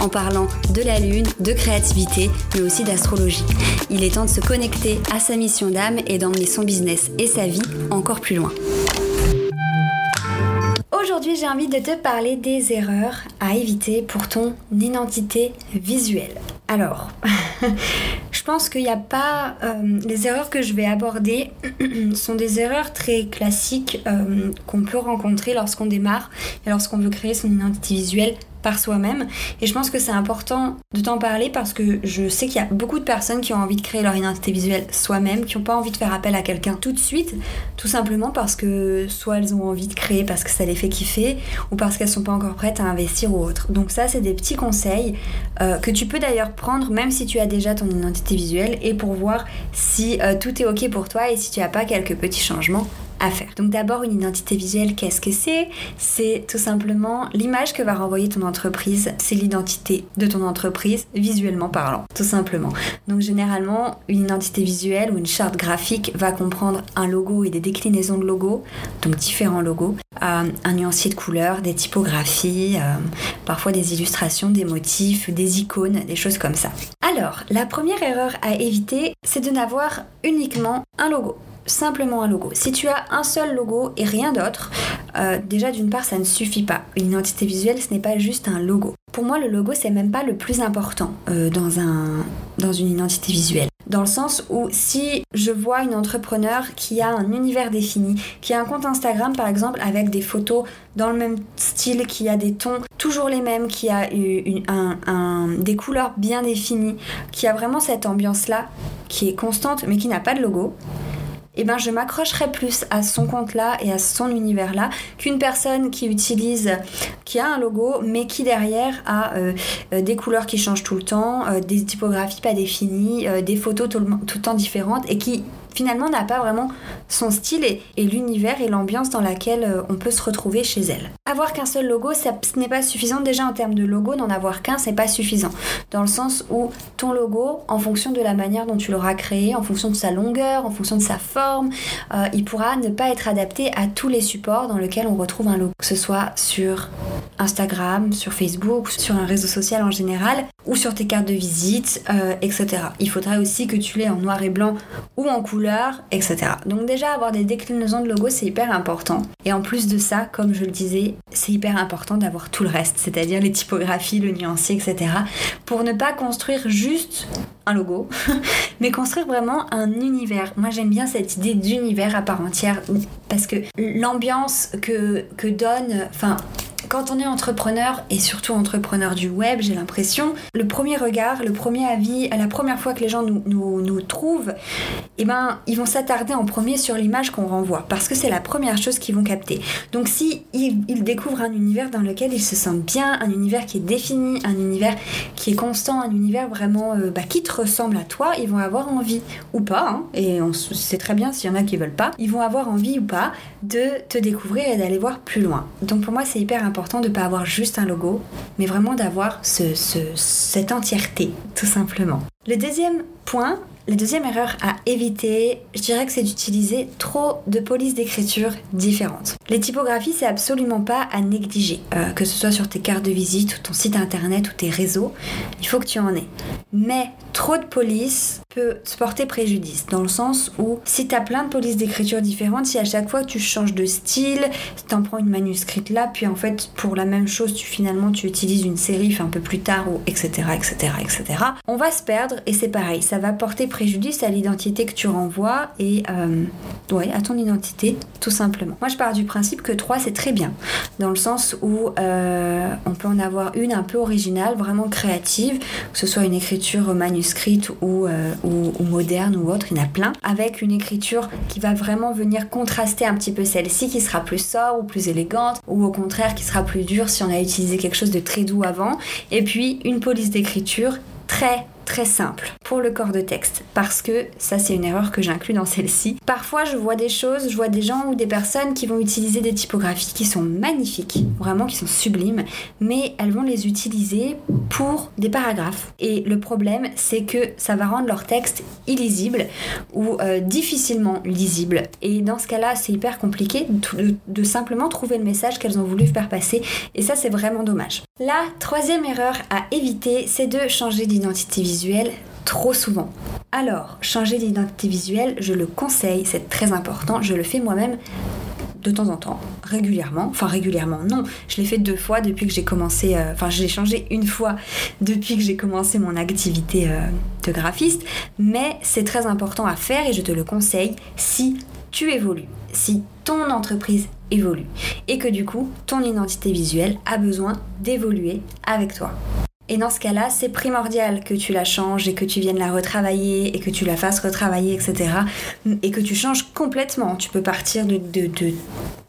en parlant de la lune, de créativité, mais aussi d'astrologie. Il est temps de se connecter à sa mission d'âme et d'emmener son business et sa vie encore plus loin. Aujourd'hui, j'ai envie de te parler des erreurs à éviter pour ton identité visuelle. Alors, je pense qu'il n'y a pas... Euh, les erreurs que je vais aborder sont des erreurs très classiques euh, qu'on peut rencontrer lorsqu'on démarre et lorsqu'on veut créer son identité visuelle soi-même. Et je pense que c'est important de t'en parler parce que je sais qu'il y a beaucoup de personnes qui ont envie de créer leur identité visuelle soi-même, qui n'ont pas envie de faire appel à quelqu'un tout de suite, tout simplement parce que soit elles ont envie de créer parce que ça les fait kiffer, ou parce qu'elles sont pas encore prêtes à investir ou autre. Donc ça, c'est des petits conseils euh, que tu peux d'ailleurs prendre même si tu as déjà ton identité visuelle et pour voir si euh, tout est ok pour toi et si tu n'as pas quelques petits changements Donc d'abord une identité visuelle, qu'est-ce que c'est? C'est tout simplement l'image que va renvoyer ton entreprise, c'est l'identité de ton entreprise visuellement parlant, tout simplement. Donc généralement une identité visuelle ou une charte graphique va comprendre un logo et des déclinaisons de logos, donc différents logos, euh, un nuancier de couleurs, des typographies, euh, parfois des illustrations, des motifs, des icônes, des choses comme ça. Alors la première erreur à éviter, c'est de n'avoir uniquement un logo simplement un logo. Si tu as un seul logo et rien d'autre, euh, déjà d'une part ça ne suffit pas. Une identité visuelle ce n'est pas juste un logo. Pour moi le logo c'est même pas le plus important euh, dans, un, dans une identité visuelle. Dans le sens où si je vois une entrepreneur qui a un univers défini, qui a un compte Instagram par exemple avec des photos dans le même style, qui a des tons toujours les mêmes, qui a des couleurs bien définies, qui a vraiment cette ambiance là qui est constante mais qui n'a pas de logo, eh ben je m'accrocherai plus à son compte-là et à son univers-là qu'une personne qui utilise, qui a un logo, mais qui derrière a euh, euh, des couleurs qui changent tout le temps, euh, des typographies pas définies, des photos tout le temps différentes et qui finalement n'a pas vraiment son style et, l'univers et l'ambiance dans laquelle euh, on peut se retrouver chez elle. Avoir qu'un seul logo, ça, ce n'est pas suffisant. Déjà en termes de logo, n'en avoir qu'un, c'est pas suffisant. Dans le sens où ton logo, en fonction de la manière dont tu l'auras créé, en fonction de sa longueur, en fonction de sa forme, euh, il pourra ne pas être adapté à tous les supports dans lesquels on retrouve un logo. Que ce soit sur Instagram, sur Facebook, sur un réseau social en général, ou sur tes cartes de visite, euh, etc. Il faudra aussi que tu l'aies en noir et blanc ou en couleur etc. Donc déjà avoir des déclinaisons de logos c'est hyper important. Et en plus de ça, comme je le disais, c'est hyper important d'avoir tout le reste, c'est-à-dire les typographies, le nuancier, etc. Pour ne pas construire juste un logo, mais construire vraiment un univers. Moi j'aime bien cette idée d'univers à part entière parce que l'ambiance que, que donne, enfin quand on est entrepreneur et surtout entrepreneur du web, j'ai l'impression, le premier regard, le premier avis, la première fois que les gens nous, nous, trouvent, eh ben, ils vont s'attarder en premier sur l'image qu'on renvoie parce que c'est la première chose qu'ils vont capter. Donc si ils, découvrent un univers dans lequel ils se sentent bien, un univers qui est défini, un univers qui est constant, un univers vraiment euh, bah, qui te ressemble à toi, ils vont avoir envie ou pas, hein, et on sait très bien s'il y en a qui veulent pas, ils vont avoir envie ou pas de te découvrir et d'aller voir plus loin. Donc pour moi c'est hyper important de ne pas avoir juste un logo, mais vraiment d'avoir cette entièreté, tout simplement. Le deuxième point, la deuxième erreur à éviter, je dirais que c'est d'utiliser trop de polices d'écriture différentes. Les typographies, c'est absolument pas à négliger, euh, que ce soit sur tes cartes de visite ou ton site internet ou tes réseaux, il faut que tu en aies. Mais trop de polices peut se porter préjudice, dans le sens où si tu as plein de polices d'écriture différentes, si à chaque fois tu changes de style, si tu en prends une manuscrite là, puis en fait pour la même chose, tu finalement tu utilises une série un peu plus tard, ou etc., etc., etc., on va se perdre et c'est pareil, ça va porter préjudice à l'identité que tu renvoies et euh, ouais, à ton identité, tout simplement. Moi, je pars du principe que 3, c'est très bien, dans le sens où euh, on peut en avoir une un peu originale, vraiment créative, que ce soit une écriture manuscrite ou, euh, ou, ou moderne ou autre, il y en a plein, avec une écriture qui va vraiment venir contraster un petit peu celle-ci, qui sera plus sobre ou plus élégante, ou au contraire qui sera plus dure si on a utilisé quelque chose de très doux avant, et puis une police d'écriture très très simple pour le corps de texte parce que ça c'est une erreur que j'inclus dans celle-ci. Parfois je vois des choses, je vois des gens ou des personnes qui vont utiliser des typographies qui sont magnifiques, vraiment qui sont sublimes, mais elles vont les utiliser pour des paragraphes. Et le problème c'est que ça va rendre leur texte illisible ou euh, difficilement lisible. Et dans ce cas-là c'est hyper compliqué de, de simplement trouver le message qu'elles ont voulu faire passer et ça c'est vraiment dommage. La troisième erreur à éviter c'est de changer d'identité visuelle trop souvent. Alors, changer d'identité visuelle, je le conseille, c'est très important, je le fais moi-même de temps en temps, régulièrement. Enfin, régulièrement, non. Je l'ai fait deux fois depuis que j'ai commencé. Euh, enfin, je l'ai changé une fois depuis que j'ai commencé mon activité euh, de graphiste. Mais c'est très important à faire et je te le conseille si tu évolues, si ton entreprise évolue et que du coup, ton identité visuelle a besoin d'évoluer avec toi. Et dans ce cas-là, c'est primordial que tu la changes et que tu viennes la retravailler et que tu la fasses retravailler, etc. Et que tu changes complètement. Tu peux partir de, de,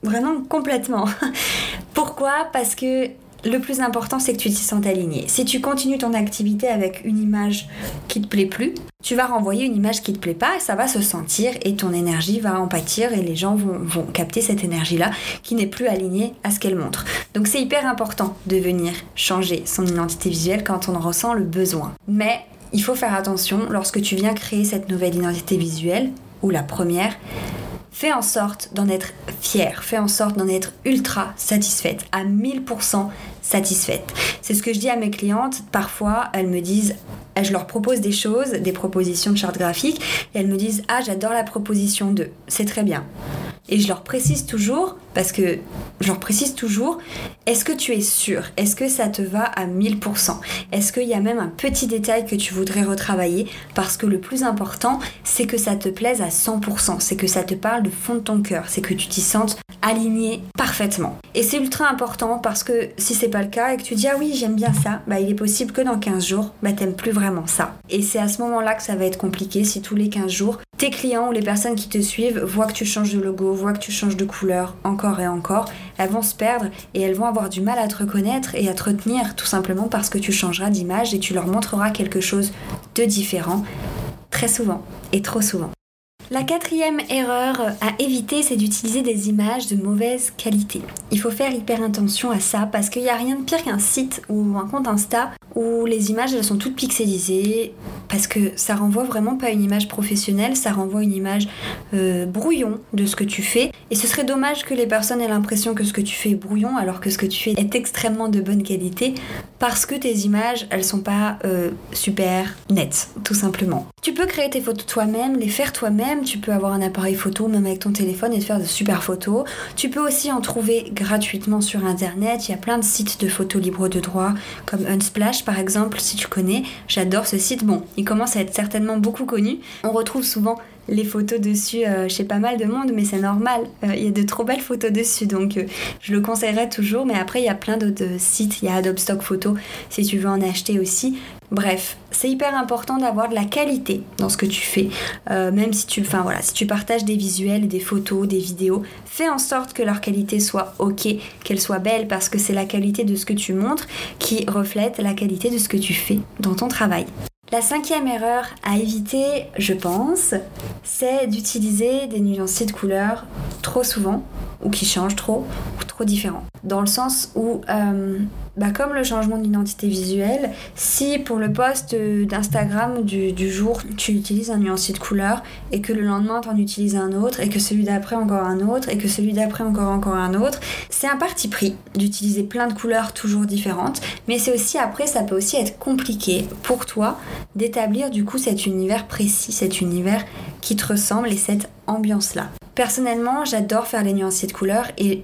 vraiment complètement. Pourquoi? Parce que le plus important, c'est que tu t'y sentes aligné. Si tu continues ton activité avec une image qui te plaît plus, tu vas renvoyer une image qui te plaît pas et ça va se sentir et ton énergie va en pâtir et les gens vont, vont capter cette énergie-là qui n'est plus alignée à ce qu'elle montre. Donc c'est hyper important de venir changer son identité visuelle quand on en ressent le besoin. Mais il faut faire attention lorsque tu viens créer cette nouvelle identité visuelle ou la première Fais en sorte d'en être fière, fais en sorte d'en être ultra satisfaite, à 1000% satisfaite. C'est ce que je dis à mes clientes. Parfois, elles me disent, je leur propose des choses, des propositions de charte graphique, et elles me disent, ah, j'adore la proposition 2, c'est très bien. Et je leur précise toujours, parce que je leur précise toujours, est-ce que tu es sûr? Est-ce que ça te va à 1000% Est-ce qu'il y a même un petit détail que tu voudrais retravailler? Parce que le plus important, c'est que ça te plaise à 100%, c'est que ça te parle de fond de ton cœur, c'est que tu t'y sentes aligné parfaitement. Et c'est ultra important parce que si c'est pas le cas et que tu dis ah oui j'aime bien ça, bah il est possible que dans 15 jours, bah t'aimes plus vraiment ça. Et c'est à ce moment-là que ça va être compliqué si tous les 15 jours, tes clients ou les personnes qui te suivent voient que tu changes de logo, voient que tu changes de couleur encore et encore, elles vont se perdre et elles vont avoir du mal à te reconnaître et à te retenir tout simplement parce que tu changeras d'image et tu leur montreras quelque chose de différent très souvent et trop souvent. La quatrième erreur à éviter, c'est d'utiliser des images de mauvaise qualité. Il faut faire hyper attention à ça parce qu'il n'y a rien de pire qu'un site ou un compte Insta où les images elles sont toutes pixelisées parce que ça renvoie vraiment pas une image professionnelle, ça renvoie une image euh, brouillon de ce que tu fais. Et ce serait dommage que les personnes aient l'impression que ce que tu fais est brouillon alors que ce que tu fais est extrêmement de bonne qualité parce que tes images elles sont pas euh, super nettes, tout simplement. Tu peux créer tes photos toi-même, les faire toi-même tu peux avoir un appareil photo même avec ton téléphone et te faire de super photos. Tu peux aussi en trouver gratuitement sur internet. Il y a plein de sites de photos libres de droit comme Unsplash par exemple si tu connais. J'adore ce site. Bon, il commence à être certainement beaucoup connu. On retrouve souvent les photos dessus euh, chez pas mal de monde, mais c'est normal. Euh, il y a de trop belles photos dessus, donc euh, je le conseillerais toujours. Mais après, il y a plein d'autres sites. Il y a Adobe Stock Photo si tu veux en acheter aussi. Bref, c'est hyper important d'avoir de la qualité dans ce que tu fais. même si tu, enfin voilà, si tu partages des visuels, des photos, des vidéos, fais en sorte que leur qualité soit ok, qu'elle soit belle, parce que c'est la qualité de ce que tu montres qui reflète la qualité de ce que tu fais dans ton travail. La cinquième erreur à éviter, je pense, c'est d'utiliser des nuanciers de couleurs trop souvent ou qui changent trop ou trop différents. Dans le sens où, euh, bah comme le changement d'identité visuelle, si pour le post d'Instagram du, du, jour tu utilises un nuancier de couleur et que le lendemain tu en utilises un autre et que celui d'après encore un autre et que celui d'après encore encore un autre, c'est un parti pris d'utiliser plein de couleurs toujours différentes, mais c'est aussi après ça peut aussi être compliqué pour toi d'établir du coup cet univers précis, cet univers qui te ressemble et cette ambiance là. Personnellement, j'adore faire les nuanciers de couleurs et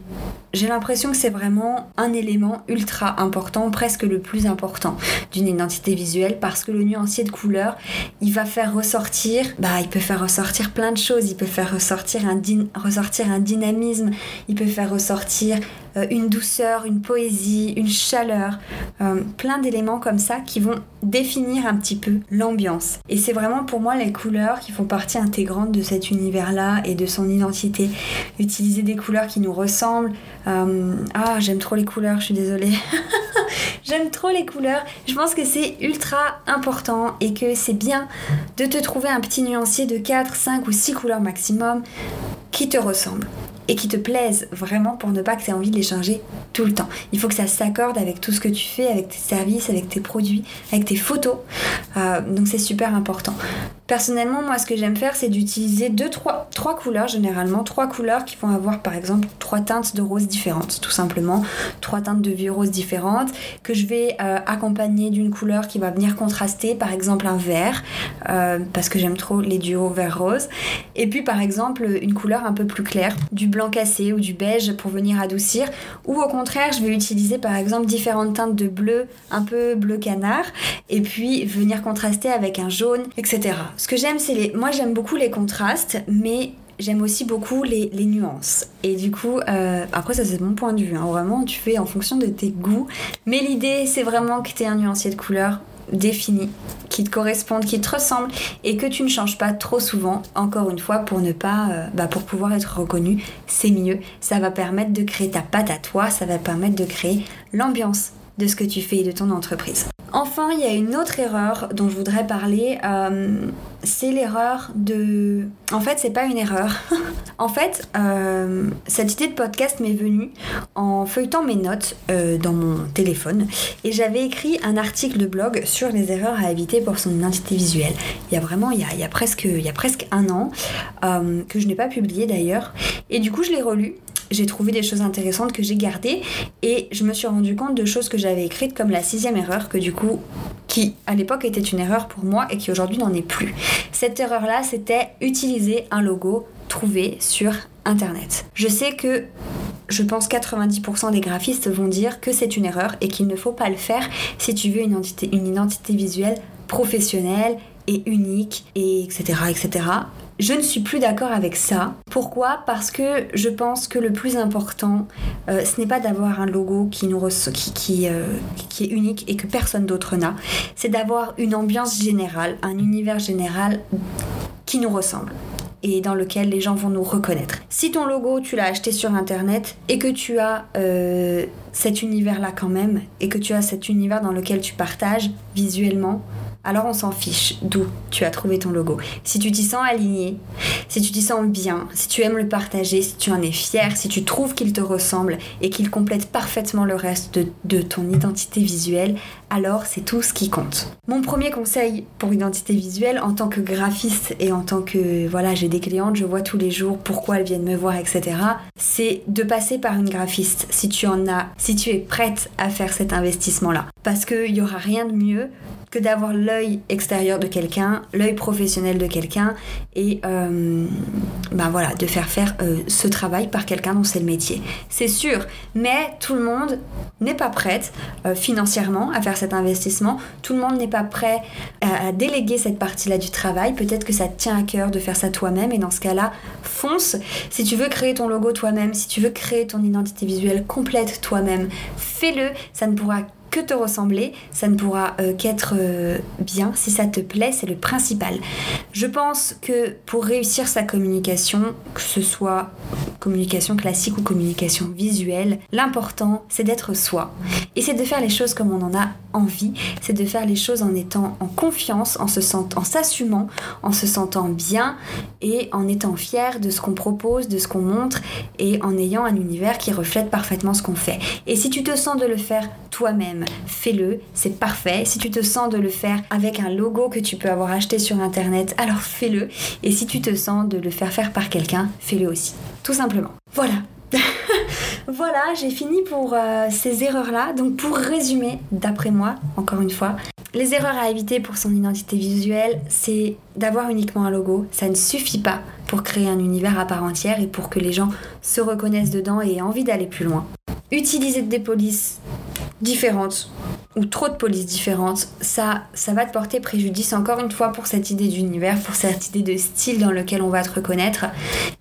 j'ai l'impression que c'est vraiment un élément ultra important, presque le plus important d'une identité visuelle parce que le nuancier de couleur, il va faire ressortir, bah, il peut faire ressortir plein de choses. Il peut faire ressortir un, ressortir un dynamisme, il peut faire ressortir euh, une douceur, une poésie, une chaleur, euh, plein d'éléments comme ça qui vont définir un petit peu l'ambiance. Et c'est vraiment pour moi les couleurs qui font partie intégrante de cet univers-là et de son identité. Utiliser des couleurs qui nous ressemblent. Euh, ah, j'aime trop les couleurs, je suis désolée. j'aime trop les couleurs. Je pense que c'est ultra important et que c'est bien de te trouver un petit nuancier de 4, 5 ou 6 couleurs maximum qui te ressemble et qui te plaisent vraiment pour ne pas que tu aies envie de les changer tout le temps. Il faut que ça s'accorde avec tout ce que tu fais, avec tes services, avec tes produits, avec tes photos. Euh, donc c'est super important. Personnellement, moi, ce que j'aime faire, c'est d'utiliser deux, trois, trois couleurs généralement, trois couleurs qui vont avoir par exemple trois teintes de rose différentes, tout simplement, trois teintes de vieux rose différentes que je vais euh, accompagner d'une couleur qui va venir contraster, par exemple un vert, euh, parce que j'aime trop les duos vert-rose, et puis par exemple une couleur un peu plus claire, du blanc cassé ou du beige pour venir adoucir, ou au contraire, je vais utiliser par exemple différentes teintes de bleu, un peu bleu canard, et puis venir contraster avec un jaune, etc. Ce que j'aime, c'est les. Moi, j'aime beaucoup les contrastes, mais j'aime aussi beaucoup les, nuances. Et du coup, euh, après, ça, c'est mon point de vue. Hein. Vraiment, tu fais en fonction de tes goûts. Mais l'idée, c'est vraiment que tu aies un nuancier de couleurs défini, qui te corresponde, qui te ressemble et que tu ne changes pas trop souvent, encore une fois, pour ne pas, euh, bah, pour pouvoir être reconnu, c'est mieux. Ça va permettre de créer ta patte à toi, ça va permettre de créer l'ambiance de ce que tu fais et de ton entreprise. Enfin, il y a une autre erreur dont je voudrais parler. Euh, c'est l'erreur de. En fait, c'est pas une erreur. en fait, euh, cette idée de podcast m'est venue en feuilletant mes notes euh, dans mon téléphone et j'avais écrit un article de blog sur les erreurs à éviter pour son identité visuelle. Il y a vraiment, il y a, presque, il y a presque un an que je n'ai pas publié d'ailleurs. Et du coup, je l'ai relu j'ai trouvé des choses intéressantes que j'ai gardées et je me suis rendu compte de choses que j'avais écrites comme la sixième erreur que du coup qui à l'époque était une erreur pour moi et qui aujourd'hui n'en est plus. Cette erreur là c'était utiliser un logo trouvé sur internet. Je sais que je pense 90% des graphistes vont dire que c'est une erreur et qu'il ne faut pas le faire si tu veux une identité, une identité visuelle professionnelle et unique et etc etc je ne suis plus d'accord avec ça. Pourquoi? Parce que je pense que le plus important, euh, ce n'est pas d'avoir un logo qui, nous qui, euh, qui, est unique et que personne d'autre n'a. C'est d'avoir une ambiance générale, un univers général qui nous ressemble et dans lequel les gens vont nous reconnaître. Si ton logo, tu l'as acheté sur Internet et que tu as euh, cet univers-là quand même, et que tu as cet univers dans lequel tu partages visuellement, alors on s'en fiche d'où tu as trouvé ton logo. Si tu t'y sens aligné, si tu t'y sens bien, si tu aimes le partager, si tu en es fier, si tu trouves qu'il te ressemble et qu'il complète parfaitement le reste de, ton identité visuelle, alors c'est tout ce qui compte. Mon premier conseil pour identité visuelle en tant que graphiste et en tant que voilà j'ai des clientes, je vois tous les jours pourquoi elles viennent me voir, etc. C'est de passer par une graphiste si tu en as, si tu es prête à faire cet investissement là, parce qu'il n'y aura rien de mieux que d'avoir l'œil extérieur de quelqu'un, l'œil professionnel de quelqu'un et euh, ben voilà, de faire faire euh, ce travail par quelqu'un dont c'est le métier. C'est sûr, mais tout le monde n'est pas prête euh, financièrement à faire cet investissement, tout le monde n'est pas prêt à, déléguer cette partie-là du travail, peut-être que ça tient à cœur de faire ça toi-même et dans ce cas-là, fonce. Si tu veux créer ton logo toi-même, si tu veux créer ton identité visuelle complète toi-même, fais-le, ça ne pourra que te ressembler, ça ne pourra euh, qu'être euh, bien. Si ça te plaît, c'est le principal. Je pense que pour réussir sa communication, que ce soit communication classique ou communication visuelle, l'important c'est d'être soi. Et c'est de faire les choses comme on en a envie, c'est de faire les choses en étant en confiance, en se sentant, en s'assumant, en se sentant bien et en étant fier de ce qu'on propose, de ce qu'on montre et en ayant un univers qui reflète parfaitement ce qu'on fait. Et si tu te sens de le faire toi-même, fais-le, c'est parfait. Si tu te sens de le faire avec un logo que tu peux avoir acheté sur internet, alors fais-le. Et si tu te sens de le faire faire par quelqu'un, fais-le aussi. Tout simplement. Voilà. voilà, j'ai fini pour euh, ces erreurs-là. Donc pour résumer, d'après moi, encore une fois, Les erreurs à éviter pour son identité visuelle, c'est d'avoir uniquement un logo. Ça ne suffit pas pour créer un univers à part entière et pour que les gens se reconnaissent dedans et aient envie d'aller plus loin. Utiliser des polices différentes ou trop de polices différentes, ça, ça va te porter préjudice encore une fois pour cette idée d'univers, pour cette idée de style dans lequel on va te reconnaître.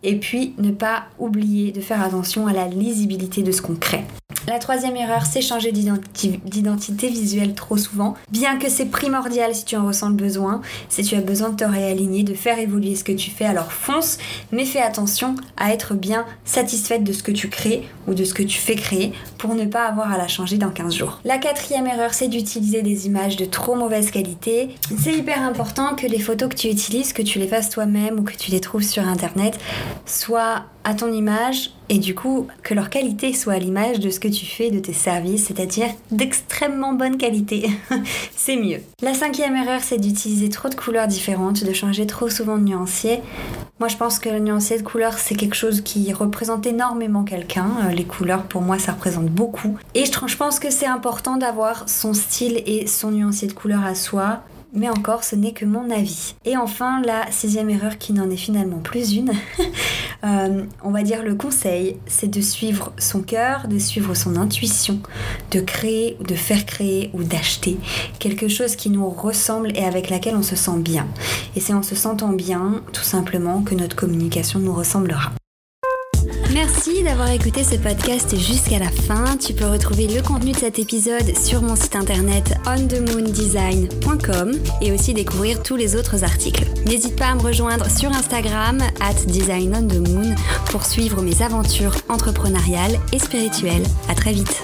Et puis ne pas oublier de faire attention à la lisibilité de ce qu'on crée. La troisième erreur, c'est changer d'identité visuelle trop souvent. Bien que c'est primordial si tu en ressens le besoin, si tu as besoin de te réaligner, de faire évoluer ce que tu fais, alors fonce, mais fais attention à être bien satisfaite de ce que tu crées ou de ce que tu fais créer pour ne pas avoir à la changer dans 15 jours. La quatrième erreur, c'est d'utiliser des images de trop mauvaise qualité. C'est hyper important que les photos que tu utilises, que tu les fasses toi-même ou que tu les trouves sur internet, soient à ton image et du coup que leur qualité soit à l'image de ce que tu fais de tes services, c'est-à-dire d'extrêmement bonne qualité. c'est mieux. La cinquième erreur, c'est d'utiliser trop de couleurs différentes, de changer trop souvent de nuancier. Moi, je pense que le nuancier de couleurs, c'est quelque chose qui représente énormément quelqu'un. Euh, les couleurs, pour moi, ça représente beaucoup. Et je pense que c'est important d'avoir son style et son nuancier de couleurs à soi mais encore ce n'est que mon avis. Et enfin, la sixième erreur qui n'en est finalement plus une, euh, on va dire le conseil, c'est de suivre son cœur, de suivre son intuition, de créer, de faire créer ou d'acheter quelque chose qui nous ressemble et avec laquelle on se sent bien. Et c'est en se sentant bien, tout simplement, que notre communication nous ressemblera. Merci d'avoir écouté ce podcast jusqu'à la fin. Tu peux retrouver le contenu de cet épisode sur mon site internet onthemoondesign.com et aussi découvrir tous les autres articles. N'hésite pas à me rejoindre sur Instagram at pour suivre mes aventures entrepreneuriales et spirituelles. À très vite.